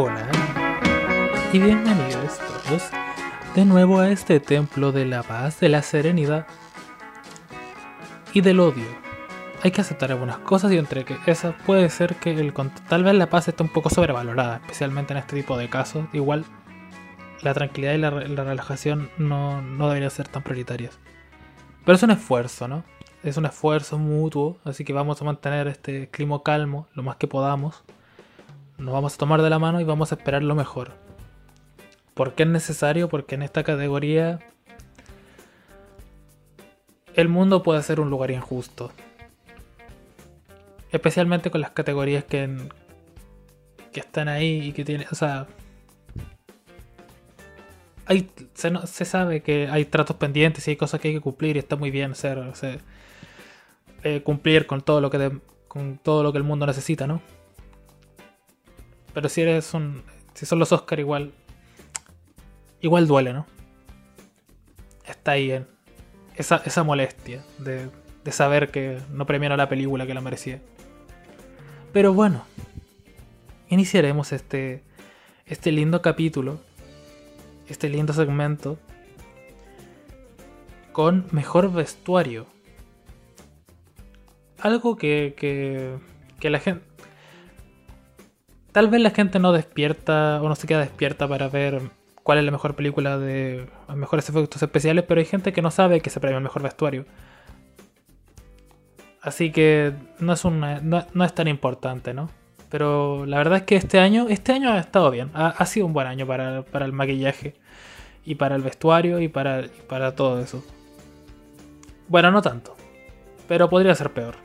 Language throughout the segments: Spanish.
Hola y bienvenidos todos de nuevo a este templo de la paz, de la serenidad y del odio. Hay que aceptar algunas cosas y entre que esas puede ser que el, tal vez la paz esté un poco sobrevalorada, especialmente en este tipo de casos. Igual la tranquilidad y la, la relajación no, no deberían ser tan prioritarias. Pero es un esfuerzo, ¿no? Es un esfuerzo mutuo, así que vamos a mantener este clima calmo lo más que podamos. Nos vamos a tomar de la mano y vamos a esperar lo mejor. ¿Por qué es necesario? Porque en esta categoría el mundo puede ser un lugar injusto. Especialmente con las categorías que, que están ahí y que tienen... O sea... Hay, se, se, sabe que hay tratos pendientes y hay cosas que hay que cumplir y está muy bien ser eh, cumplir con todo lo que de, con todo lo que el mundo necesita, ¿no? Pero si eres un si son los Oscar igual igual duele, ¿no? Está ahí en esa, esa molestia de, de saber que no premiaron la película que la merecía. Pero bueno, iniciaremos este este lindo capítulo, este lindo segmento con mejor vestuario algo que, que, la gente... Tal vez la gente no despierta o no se queda despierta para ver cuál es la mejor película de los mejores efectos especiales, pero hay gente que no sabe que se premia el mejor vestuario. Así que no es, una, no, es tan importante, ¿no? Pero la verdad es que este año, este año ha estado bien. Ha, sido un buen año para, para, el maquillaje. Y para el vestuario y para, y para todo eso. Bueno, no tanto. Pero podría ser peor.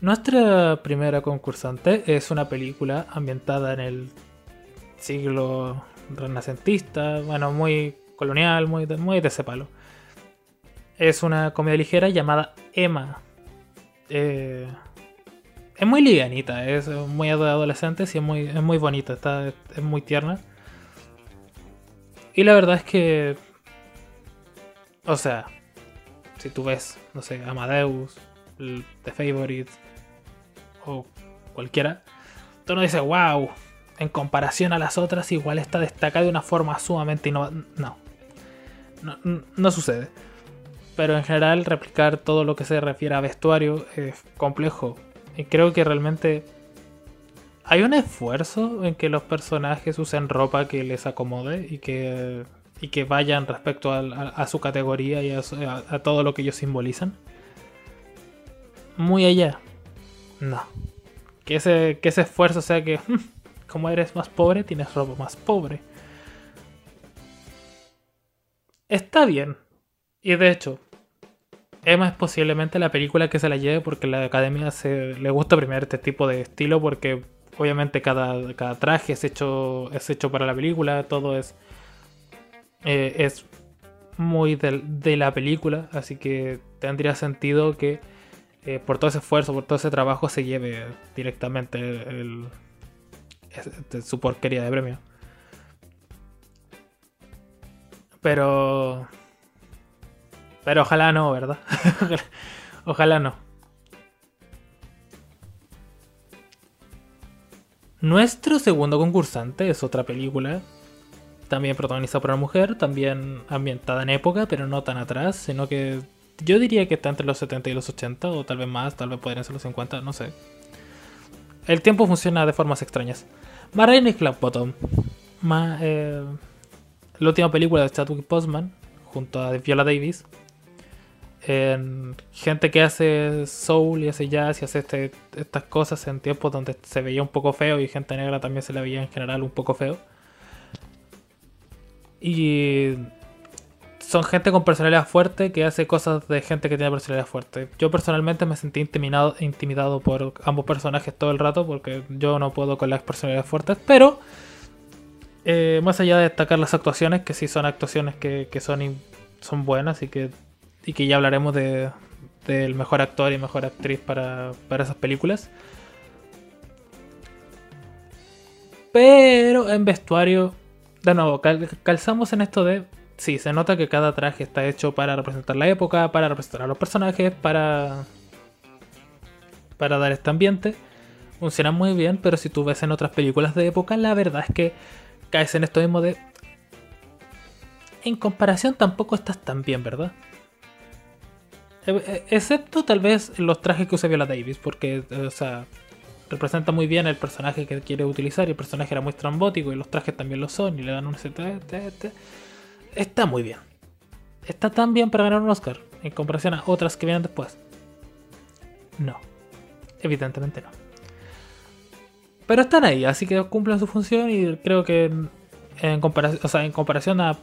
Nuestra primera concursante es una película ambientada en el siglo renacentista, bueno, muy colonial, muy muy de ese palo. Es una comedia ligera llamada Emma. Eh, es muy livianita, es muy adolescente y es muy, es muy bonita, está, es muy tierna. Y la verdad es que. O sea, si tú ves, no sé, Amadeus, The Favorite, o cualquiera, tú no dices, wow, en comparación a las otras, igual está destacada de una forma sumamente innovadora. No. no. No sucede. Pero en general, replicar todo lo que se refiere a vestuario es complejo. Y creo que realmente hay un esfuerzo en que los personajes usen ropa que les acomode y que, y que vayan respecto a, su categoría y a, a todo lo que ellos simbolizan. Muy allá. No. Que ese, que ese esfuerzo sea que, como eres más pobre, tienes ropa más pobre. Está bien. Y de hecho, Emma es posiblemente la película que se la lleve porque la academia se, le gusta premiar este tipo de estilo porque obviamente cada, cada traje es hecho, es hecho para la película, todo es, eh, es muy de la película, así que tendría sentido que eh, por todo ese esfuerzo, por todo ese trabajo, se lleve directamente el, su porquería de premio. Pero. Pero ojalá no, ¿verdad? ojalá no. Nuestro segundo concursante es otra película, también protagonizada por una mujer, también ambientada en época, pero no tan atrás, sino que yo diría que está entre los 70 y los 80, o tal vez más, tal vez podrían ser los 50, no sé. El tiempo funciona de formas extrañas. Marraine Clapbottom. Ma, eh, la última película de Chadwick Postman, junto a Viola Davis. gente que hace soul y hace jazz y hace este, estas cosas en tiempos donde se veía un poco feo y gente negra también se la veía en general un poco feo. Y son gente con personalidad fuerte que hace cosas de gente que tiene personalidad fuerte. Yo personalmente me sentí intimidado, intimidado por ambos personajes todo el rato porque yo no puedo con las personalidades fuertes, pero eh, más allá de destacar las actuaciones, que sí son actuaciones que, son, son buenas y que, y que ya hablaremos de, del mejor actor y mejor actriz para, para esas películas. Pero en vestuario, de nuevo, calzamos en esto de sí, se nota que cada traje está hecho para representar la época, para representar a los personajes, para, para dar este ambiente. funcionan muy bien, pero si tú ves en otras películas de época, la verdad es que caes en esto mismo de... En comparación tampoco estás tan bien, ¿verdad? E, e, excepto tal vez los trajes que usa Viola Davis, porque, o sea, representa muy bien el personaje que quiere utilizar y el personaje era muy trambótico y los trajes también lo son y le dan un ST. Está muy bien. Está tan bien para ganar un Oscar en comparación a otras que vienen después. No. Evidentemente no. Pero están ahí, así que cumplen su función y creo que en comparación, a,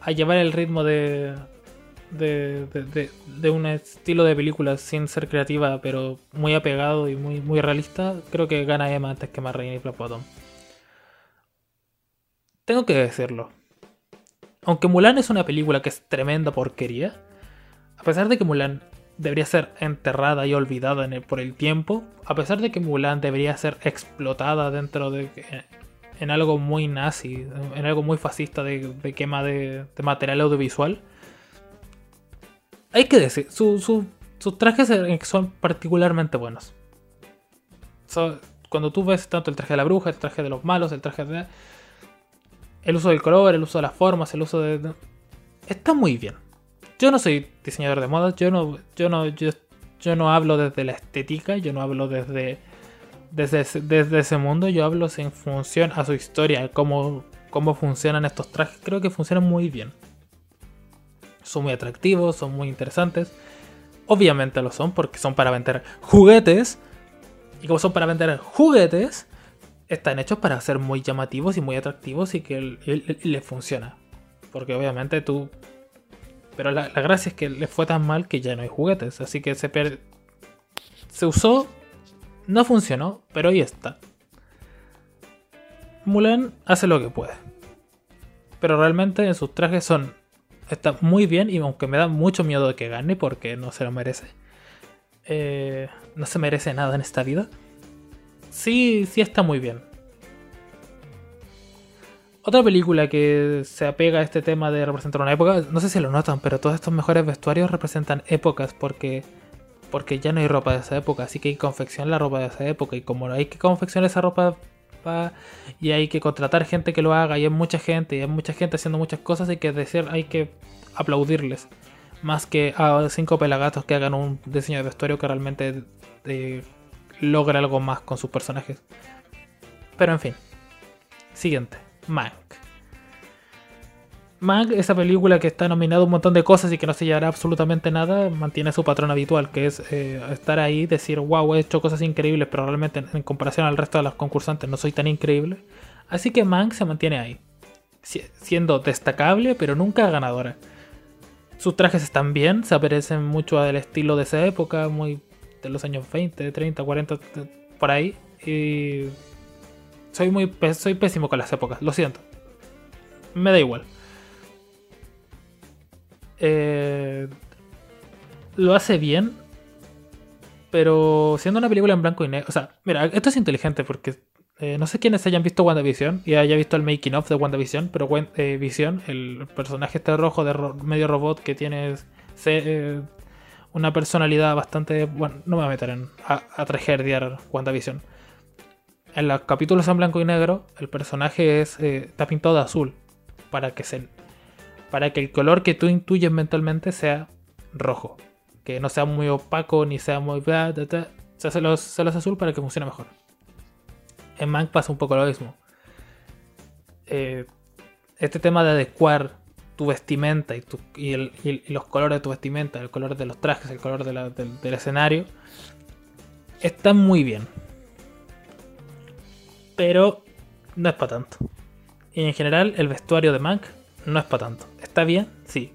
a llevar el ritmo de, de, de, un estilo de película sin ser creativa, pero muy apegado y muy, muy realista, creo que gana Emma antes que Marraine y Black Tengo que decirlo. Aunque Mulan es una película que es tremenda porquería, a pesar de que Mulan debería ser enterrada y olvidada por el tiempo, a pesar de que Mulan debería ser explotada dentro de en algo muy nazi, en algo muy fascista de, quema de, material audiovisual, hay que decir, sus trajes son particularmente buenos. cuando tú ves tanto el traje de la bruja, el traje de los malos, el traje de... El uso del color, el uso de las formas, el uso de... Está muy bien. Yo no soy diseñador de modas, yo no, yo no, yo, no hablo desde la estética, yo no hablo desde, desde, desde ese mundo, yo hablo en función a su historia, cómo, cómo funcionan estos trajes. Creo que funcionan muy bien son muy atractivos, son muy interesantes. Obviamente lo son porque son para vender juguetes. Y como son para vender juguetes, están hechos para ser muy llamativos y muy atractivos y que les funciona. Porque obviamente tú... Pero la, gracia es que le fue tan mal que ya no hay juguetes. Así que se, per... se usó, no funcionó, pero ahí está. Mulan hace lo que puede. Pero realmente en sus trajes son está muy bien y aunque me da mucho miedo de que gane porque no se lo merece. Eh, no se merece nada en esta vida. Sí, sí está muy bien. Otra película que se apega a este tema de representar una época, no sé si lo notan, pero todos estos mejores vestuarios representan épocas porque porque ya no hay ropa de esa época, así que hay que confeccionar la ropa de esa época y como hay que confeccionar esa ropa y hay que contratar gente que lo haga y hay mucha gente y hay mucha gente haciendo muchas cosas hay que decir hay que aplaudirles más que a cinco pelagatos que hagan un diseño de vestuario que realmente eh, logre algo más con sus personajes pero en fin siguiente Mank Mank, esa película que está nominada un montón de cosas y que no se llevará absolutamente nada, mantiene su patrón habitual, que es eh, estar ahí, decir, wow, he hecho cosas increíbles, pero realmente en, comparación al resto de los concursantes no soy tan increíble. Así que Mank se mantiene ahí, siendo destacable, pero nunca ganadora. Sus trajes están bien, se aparecen mucho al estilo de esa época, muy de los años 20, 30, 40, por ahí. Y soy muy soy pésimo con las épocas, lo siento. Me da igual. Eh, lo hace bien, pero siendo una película en blanco y negro. O sea, mira, esto es inteligente porque eh, no sé quiénes hayan visto WandaVision y haya visto el making of de WandaVision, pero eh, Vision, el personaje este rojo de medio robot que tiene una personalidad bastante. Bueno, no me voy a meter en, a, a tragerdiar WandaVision. En los capítulos en blanco y negro, el personaje es, está pintado de azul para que se para que el color que tú intuyes mentalmente sea rojo. Que no sea muy opaco ni sea muy... Se hace los, azul para que funcione mejor. En Mank pasa un poco lo mismo. Eh, este tema de adecuar tu vestimenta y, los colores de tu vestimenta, el color de los trajes, el color del, escenario, está muy bien. Pero no es para tanto. Y en general, el vestuario de Mank no es para tanto. ¿Está bien? Sí.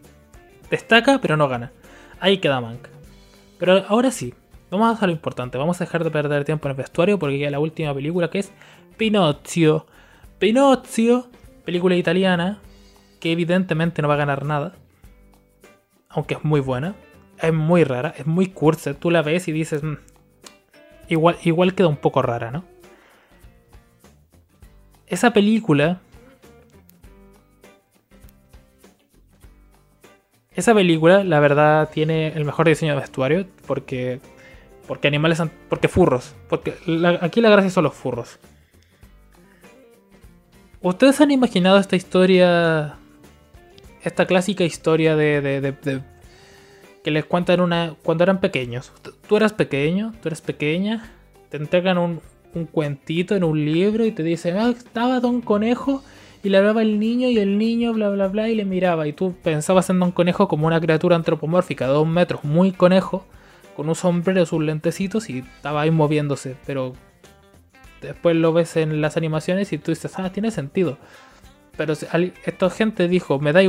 Destaca, pero no gana. Ahí queda Mank. Pero ahora sí, vamos a lo importante. Vamos a dejar de perder tiempo en el vestuario porque queda la última película que es Pinocchio. Pinocchio, película italiana que evidentemente no va a ganar nada. Aunque es muy buena. Es muy rara, es muy cursa. Tú la ves y dices... Mm, igual, igual queda un poco rara, ¿no? Esa película Esa película, la verdad, tiene el mejor diseño de vestuario porque Porque animales, porque furros. Porque aquí la gracia son los furros. ¿Ustedes han imaginado esta historia, esta clásica historia de, de, que les cuentan una cuando eran pequeños? Tú eras pequeño, tú eres pequeña, te entregan un, un cuentito en un libro y te dicen, ah, estaba Don Conejo y le hablaba el niño y el niño bla bla bla y le miraba y tú pensabas en Don Conejo como una criatura antropomórfica de dos metros, muy conejo, con un sombrero, sus lentecitos y estaba ahí moviéndose, pero después lo ves en las animaciones y tú dices, ah, tiene sentido. Pero esta gente dijo, me da,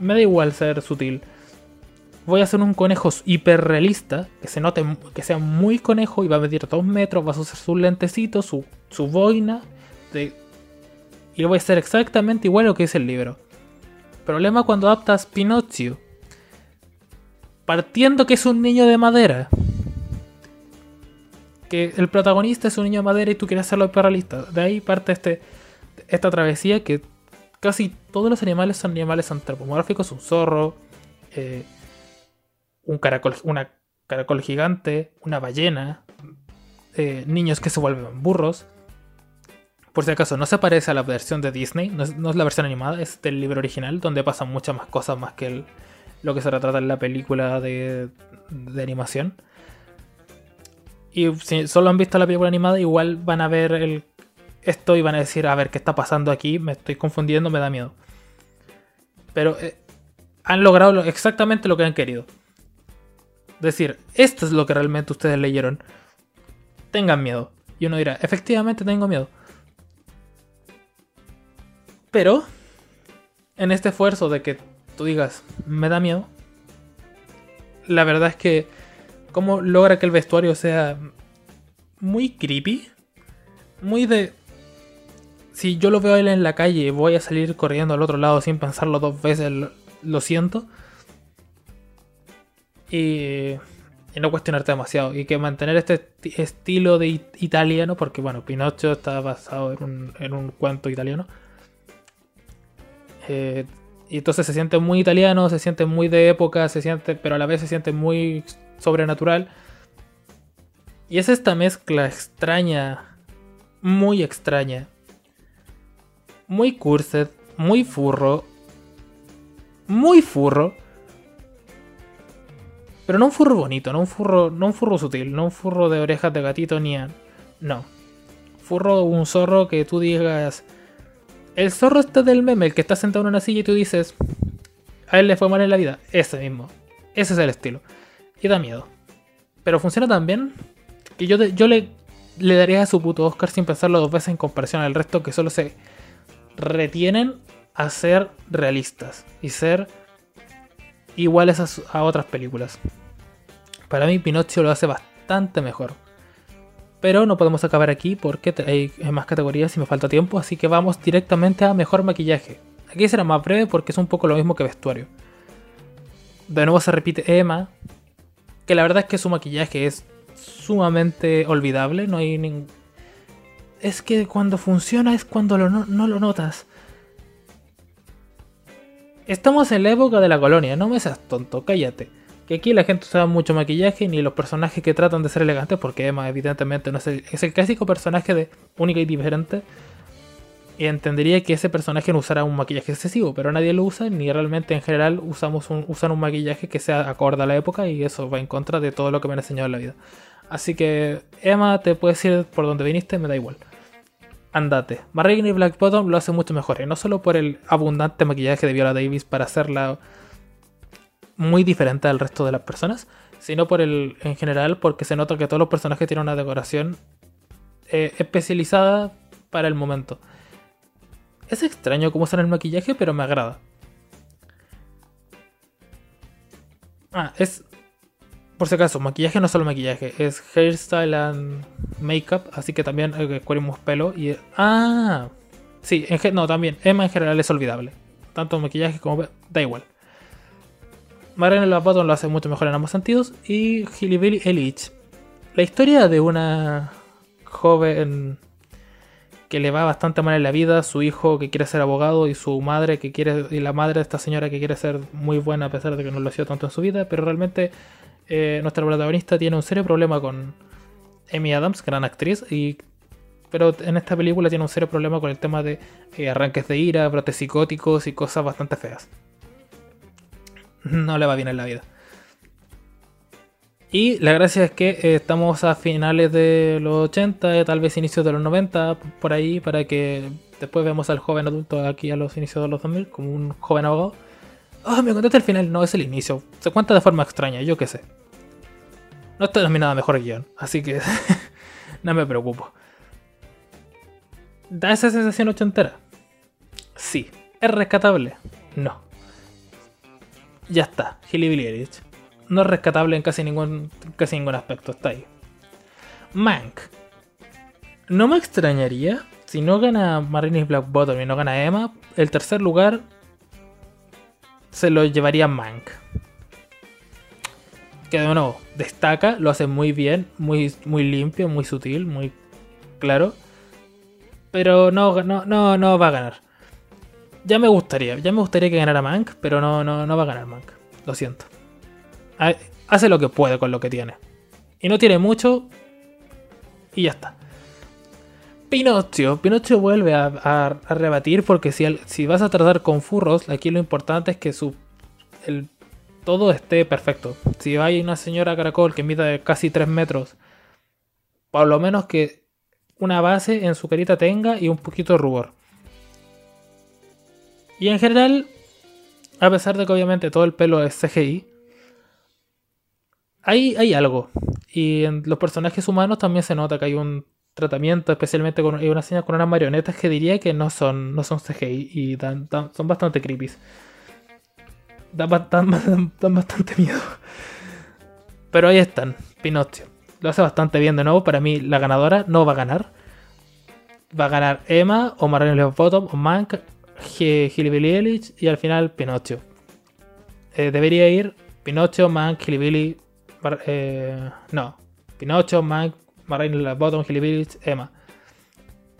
me da igual ser sutil. Voy a hacer un conejo hiperrealista, que se note, que sea muy conejo y va a medir dos metros, va a usar sus lentecitos, su, su boina, y lo voy a hacer exactamente igual a lo que dice el libro. Problema cuando adaptas Pinocchio. Partiendo que es un niño de madera que el protagonista es un niño de madera y tú quieres hacerlo hiperrealista. De ahí parte este, esta travesía que casi todos los animales son animales antropomórficos, un zorro, eh, un caracol, una caracol gigante, una ballena, eh, niños que se vuelven burros. Por si acaso, no se parece a la versión de Disney, no es, la versión animada, es del libro original, donde pasan muchas más cosas más que lo que se retrata en la película de, de animación. Y si solo han visto la película animada, igual van a ver el, esto y van a decir, a ver, ¿qué está pasando aquí? Me estoy confundiendo, me da miedo. Pero eh, han logrado exactamente lo que han querido. Decir, esto es lo que realmente ustedes leyeron. Tengan miedo. Y uno dirá, efectivamente tengo miedo. Pero, en este esfuerzo de que tú digas, me da miedo, la verdad es que cómo logra que el vestuario sea muy creepy. Muy de... Si yo lo veo a él en la calle, voy a salir corriendo al otro lado sin pensarlo dos veces, lo, siento. Y, y, no cuestionarte demasiado. Y que mantener este estilo de italiano, porque bueno, Pinocho está basado en un, en un cuento italiano. Eh, y entonces se siente muy italiano, se siente muy de época, se siente, pero a la vez se siente muy sobrenatural. Y es esta mezcla extraña, muy extraña, muy cursed, muy furro, muy furro. Pero no un furro bonito, no un furro, no un furro sutil, no un furro de orejas de gatito ni a... No. Furro, un zorro que tú digas... El zorro este del meme, el que está sentado en una silla y tú dices... A él le fue mal en la vida. Ese mismo. Ese es el estilo y da miedo. Pero funciona tan bien que yo, yo le, le daría a su puto Oscar sin pensarlo dos veces en comparación al resto que solo se retienen a ser realistas y ser iguales a, otras películas. Para mí Pinocho lo hace bastante mejor. Pero no podemos acabar aquí porque hay más categorías y me falta tiempo, así que vamos directamente a mejor maquillaje. Aquí será más breve porque es un poco lo mismo que vestuario. De nuevo se repite Emma, que la verdad es que su maquillaje es sumamente olvidable. No hay ningún. Es que cuando funciona es cuando no, lo notas. Estamos en la época de la colonia, no me seas tonto, cállate. Que aquí la gente usa mucho maquillaje ni los personajes que tratan de ser elegantes, porque Emma evidentemente no es el, es el clásico personaje de única y diferente y entendería que ese personaje no usara un maquillaje excesivo, pero nadie lo usa, ni realmente en general usamos usan un maquillaje que sea acorde a la época y eso va en contra de todo lo que me han enseñado en la vida. Así que, Emma, te puedes ir por donde viniste, me da igual. Andate. Marraine y Black Bottom lo hacen mucho mejor, y no solo por el abundante maquillaje de Viola Davis para hacerla muy diferente al resto de las personas, sino por el en general porque se nota que todos los personajes tienen una decoración eh, especializada para el momento. Es extraño cómo usan el maquillaje, pero me agrada. Ah, es. Por si acaso, maquillaje no es solo maquillaje, es hairstyle and makeup, así que también eh, pelo y. Ah, sí, en, no, también. Emma en general es olvidable. Tanto maquillaje como. Da igual. Marianne Lavato lo hace mucho mejor en ambos sentidos. Y Hilly Ellich. La historia de una joven que le va bastante mal en la vida, su hijo que quiere ser abogado y su madre que quiere y la madre de esta señora que quiere ser muy buena a pesar de que no lo ha sido tanto en su vida, pero realmente eh, nuestra protagonista tiene un serio problema con Amy Adams, gran actriz, y pero en esta película tiene un serio problema con el tema de eh, arranques de ira, brotes psicóticos y cosas bastante feas. No le va bien en la vida. Y la gracia es que eh, estamos a finales de los 80, tal vez inicios de los 90, por ahí, para que después vemos al joven adulto aquí a los inicios de los 2000 como un joven abogado. Ah, me contaste el final, no es el inicio. Se cuenta de forma extraña, yo qué sé. No está terminada mejor guion, así que no me preocupo. ¿Da esa sensación ochentera? Sí. ¿Es rescatable? No. Ya está, Hilly Billy no es rescatable en casi ningún, casi ningún aspecto, está ahí. Mank. No me extrañaría si no gana Marinis Black Bottom y no gana Emma, el tercer lugar se lo llevaría Mank. Que de nuevo, destaca, lo hace muy bien, muy, muy limpio, muy sutil, muy claro. Pero no, no, no, no va a ganar. Ya me gustaría, ya me gustaría que ganara Mank, pero no, no, no va a ganar Mank. Lo siento hace lo que puede con lo que tiene. Y no tiene mucho. Y ya está. Pinocchio. Pinocchio vuelve a, rebatir porque si, vas a tratar con furros, aquí lo importante es que su, todo esté perfecto. Si hay una señora caracol que mide casi 3 metros, por lo menos que una base en su carita tenga y un poquito de rubor. Y en general, a pesar de que obviamente todo el pelo es CGI, hay, algo. Y en los personajes humanos también se nota que hay un tratamiento, especialmente con una escena con unas marionetas que diría que no son, no son CGI y son bastante creepy. Dan, bastante miedo. Pero ahí están, Pinocchio. Lo hace bastante bien de nuevo. Para mí, la ganadora no va a ganar. Va a ganar Emma, o Marion Bottom, o Mank, Ellich y al final Pinocchio. Eh, debería ir Pinocchio, Mank, Hillbilly, eh, no, Pinocho, Mike, Marine Bottom, Bills, Emma.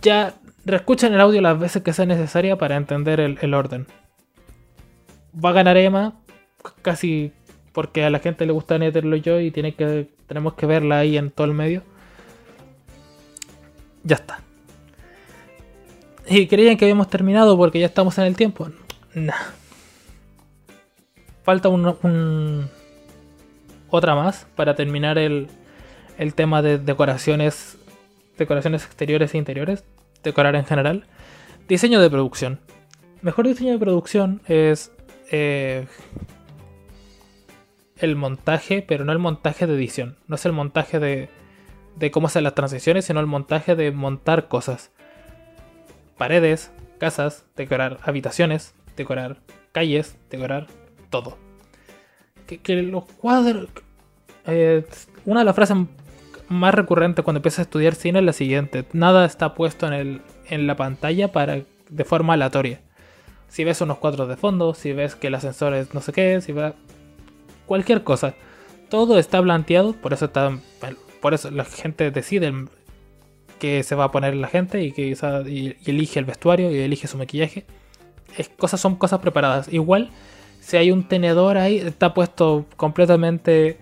Ya reescuchen el audio las veces que sea necesaria para entender el, orden. Va a ganar Emma, casi porque a la gente le gusta meterlo yo y tenemos que verla ahí en todo el medio. Ya está. ¿Y creían que habíamos terminado porque ya estamos en el tiempo? Nah. Falta un otra más para terminar el, tema de decoraciones, decoraciones exteriores e interiores, decorar en general. Diseño de producción. Mejor diseño de producción es eh, el montaje, pero no el montaje de edición. No es el montaje de, de cómo hacer las transiciones, sino el montaje de montar cosas. Paredes, casas, decorar habitaciones, decorar calles, decorar todo. Que, que los cuadros, eh, una de las frases más recurrentes cuando empiezas a estudiar cine es la siguiente: nada está puesto en, el, en la pantalla para, de forma aleatoria. Si ves unos cuadros de fondo, si ves que el ascensor es no sé qué, si ves cualquier cosa, todo está planteado, por eso está, por eso la gente decide que se va a poner la gente y que elige el vestuario y elige su maquillaje. Es, cosas son cosas preparadas. Igual si hay un tenedor ahí, está puesto completamente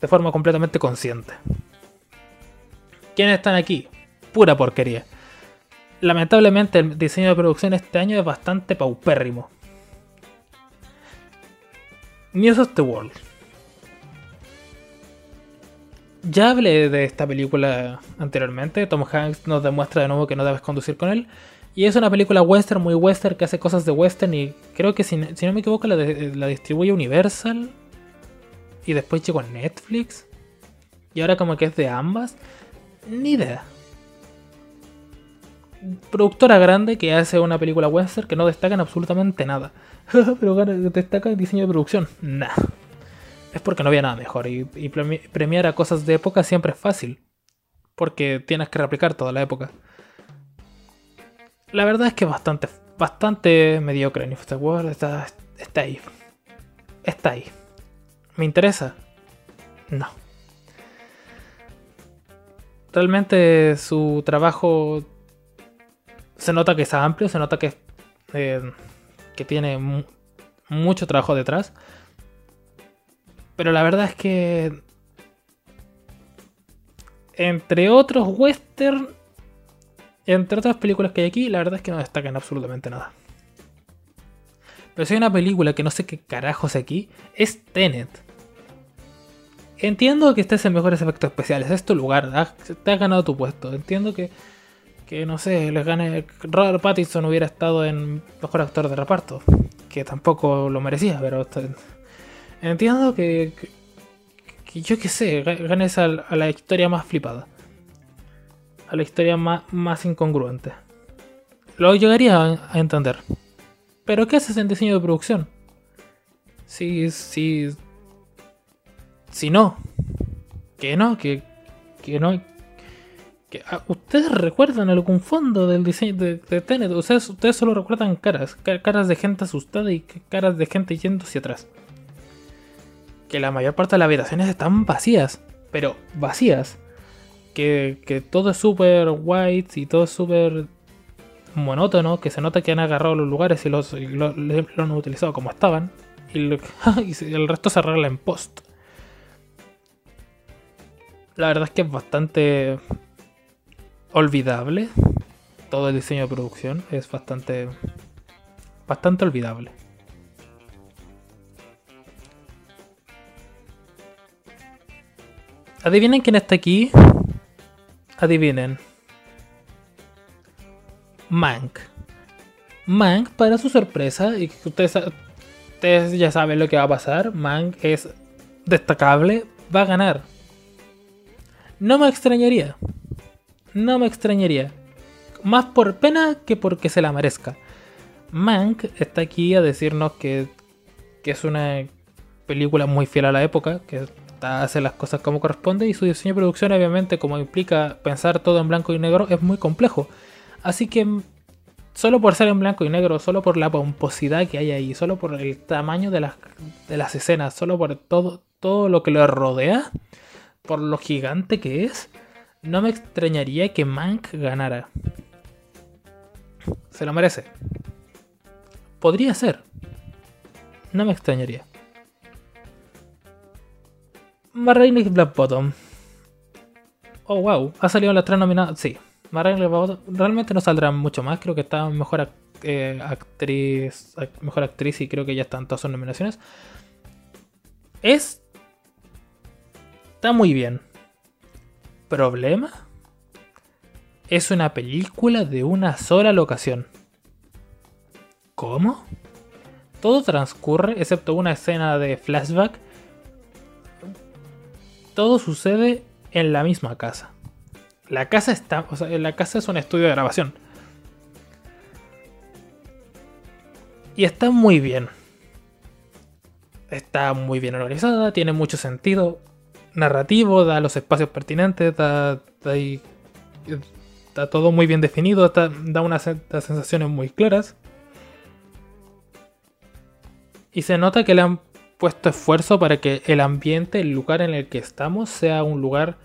de forma completamente consciente. ¿Quiénes están aquí? Pura porquería. Lamentablemente el diseño de producción este año es bastante paupérrimo. News of the World. Ya hablé de esta película anteriormente. Tom Hanks nos demuestra de nuevo que no debes conducir con él. Y es una película western, muy western, que hace cosas de western. Y creo que si, no me equivoco, la, distribuye Universal y después llegó Netflix y ahora como que es de ambas, ni idea. Productora grande que hace una película western que no destaca en absolutamente nada. Pero destaca el diseño de producción. Nah. Es porque no había nada mejor. Y, premiar a cosas de época siempre es fácil. Porque tienes que replicar toda la época. La verdad es que bastante, bastante mediocre World está, está ahí. Está ahí. ¿Me interesa? No. Realmente su trabajo se nota que es amplio, se nota que, eh, que tiene mucho trabajo detrás. Pero la verdad es que. Entre otros western. Entre otras películas que hay aquí, la verdad es que no destacan absolutamente nada. Pero si hay una película que no sé qué carajos aquí, es Tenet. Entiendo que estés en mejores efectos especiales, es tu lugar, te has ganado tu puesto. Entiendo que, que no sé, les gane. Robert Pattinson hubiera estado en mejor actor de reparto, que tampoco lo merecía, pero entiendo que, que, yo qué sé, ganes a, la historia más flipada, a la historia más, más incongruente. Lo llegaría a entender. Pero ¿qué haces en diseño de producción? Si, si, si no, que no, que, que no. Que, ah, ¿Ustedes recuerdan algún fondo del diseño de, de Tenet? Ustedes, ustedes solo recuerdan caras, caras de gente asustada y caras de gente yendo hacia atrás. Que la mayor parte de las habitaciones están vacías, pero vacías. Que, que todo es súper white y todo es súper monótono que se nota que han agarrado los lugares y los, lo, han utilizado como estaban y, el resto se arregla en post. La verdad es que es bastante olvidable. Todo el diseño de producción es bastante bastante olvidable. Adivinen quién está aquí. Adivinen. Mank. Mank, para su sorpresa, y ustedes, ustedes ya saben lo que va a pasar, Mank es destacable, va a ganar. No me extrañaría. No me extrañaría. Más por pena que porque se la merezca. Mank está aquí a decirnos que, que es una película muy fiel a la época, que hace las cosas como corresponde y su diseño de producción obviamente como implica pensar todo en blanco y negro es muy complejo. Así que solo por ser en blanco y negro, solo por la pomposidad que hay ahí, solo por el tamaño de las, de las escenas, solo por todo, todo lo que lo rodea, por lo gigante que es, no me extrañaría que Mank ganara. Se lo merece. Podría ser. No me extrañaría. Marraine Black Bottom. Oh, wow. Ha salido las tres nominadas. Sí, realmente no saldrá mucho más. Creo que está mejor eh, actriz. Mejor actriz y creo que ya están todas sus nominaciones. Es. Está muy bien. ¿Problema? Es una película de una sola locación. ¿Cómo? Todo transcurre, excepto una escena de flashback. Todo sucede en la misma casa. La casa está. O sea, la casa es un estudio de grabación. Y está muy bien. Está muy bien organizada, tiene mucho sentido narrativo, da los espacios pertinentes, da, está todo muy bien definido, da unas sensaciones muy claras. Y se nota que le han puesto esfuerzo para que el ambiente, el lugar en el que estamos, sea un lugar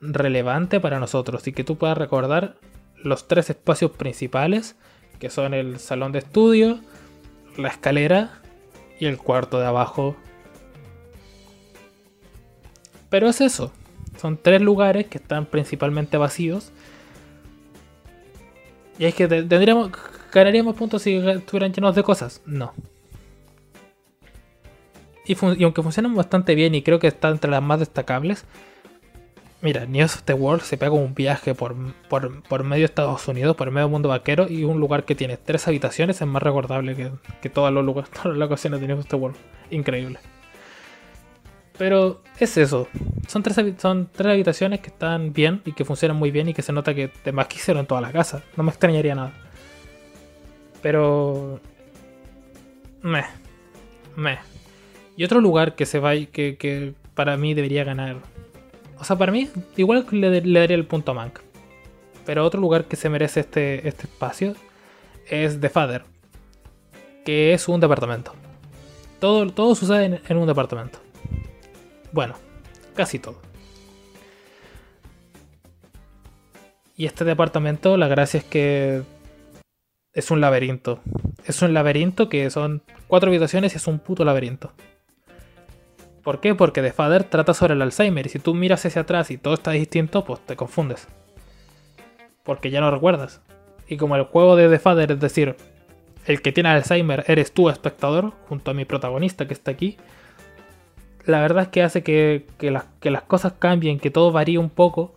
relevante para nosotros y que tú puedas recordar los tres espacios principales, que son el salón de estudio, la escalera y el cuarto de abajo. Pero es eso, son tres lugares que están principalmente vacíos. Y es que tendríamos, ganaríamos puntos si estuvieran llenos de cosas. No. Y, aunque funcionan bastante bien y creo que están entre las más destacables, Mira, News of the World se pega un viaje por, por, medio de Estados Unidos, por medio del mundo vaquero, y un lugar que tiene tres habitaciones es más recordable que, que todos los lugares, todas las locaciones de News of the World. Increíble. Pero es eso. Son tres, son tres habitaciones que están bien y que funcionan muy bien y que se nota que más que hicieron toda la casa. No me extrañaría nada. Pero. Me. Me. Y otro lugar que se va y que, que para mí debería ganar o sea, para mí, igual le, daría el punto a Mank. Pero otro lugar que se merece este, este espacio es The Father, que es un departamento. Todo, todo sucede en, un departamento. Bueno, casi todo. Y este departamento, la gracia es que es un laberinto. Es un laberinto que son cuatro habitaciones y es un puto laberinto ¿Por qué? Porque The Father trata sobre el Alzheimer y si tú miras hacia atrás y todo está distinto, pues te confundes. Porque ya no recuerdas. Y como el juego de The Father, es decir, el que tiene Alzheimer eres tú, espectador, junto a mi protagonista que está aquí, la verdad es que hace que, las cosas cambien, que todo varíe un poco,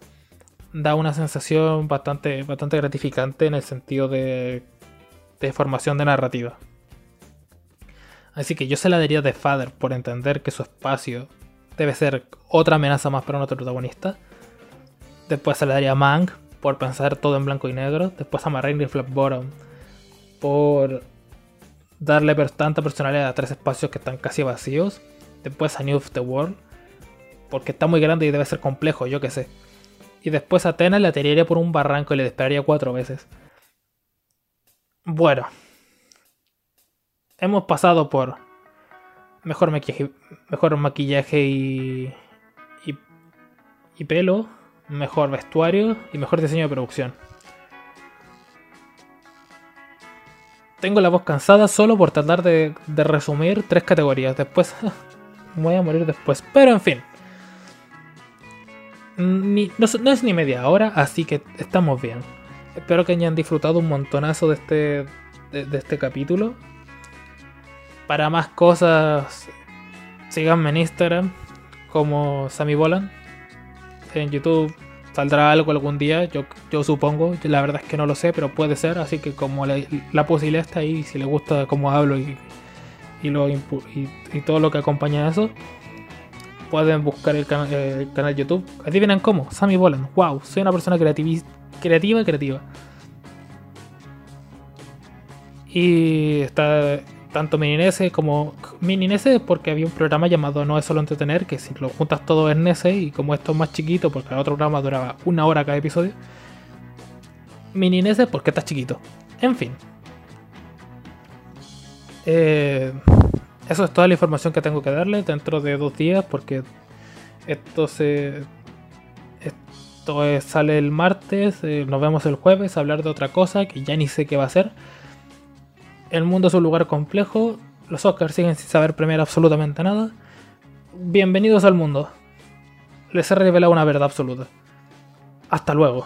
da una sensación bastante, bastante gratificante en el sentido de, de formación de narrativa. Así que yo se la daría de Father por entender que su espacio debe ser otra amenaza más para nuestro protagonista. Después se la daría a Mang por pensar todo en blanco y negro. Después a Marraine y Flatbottom por darle tanta personalidad a tres espacios que están casi vacíos. Después a New of the World porque está muy grande y debe ser complejo, yo que sé. Y después a Atena la tiraría por un barranco y le dispararía cuatro veces. Bueno, hemos pasado por mejor maquillaje, mejor maquillaje y, y, pelo, mejor vestuario y mejor diseño de producción. Tengo la voz cansada solo por tratar de, resumir tres categorías. Después voy a morir después. Pero en fin. no, es ni media hora, así que estamos bien. Espero que hayan disfrutado un montonazo de este, de este capítulo. Para más cosas, síganme en Instagram como Sammy Bolan. En YouTube saldrá algo algún día, yo, yo supongo. La verdad es que no lo sé, pero puede ser. Así que como la, posibilidad está ahí, si les gusta cómo hablo y, y, lo, y, todo lo que acompaña a eso, pueden buscar el, canal YouTube. Adivinen cómo, Sammy Bolan. Wow, soy una persona creativa, creativa. Y está tanto Mininese como Mininese porque había un programa llamado No es solo entretener, que si lo juntas todo es Nese y como esto es más chiquito porque el otro programa duraba una hora cada episodio. Mininese porque está chiquito. En fin. Eh, eso es toda la información que tengo que darle dentro de dos días porque esto se... Esto sale el martes, eh, nos vemos el jueves a hablar de otra cosa que ya ni sé qué va a ser el mundo es un lugar complejo. Los Oscars siguen sin saber premiar absolutamente nada. Bienvenidos al mundo. Les he revelado una verdad absoluta. Hasta luego.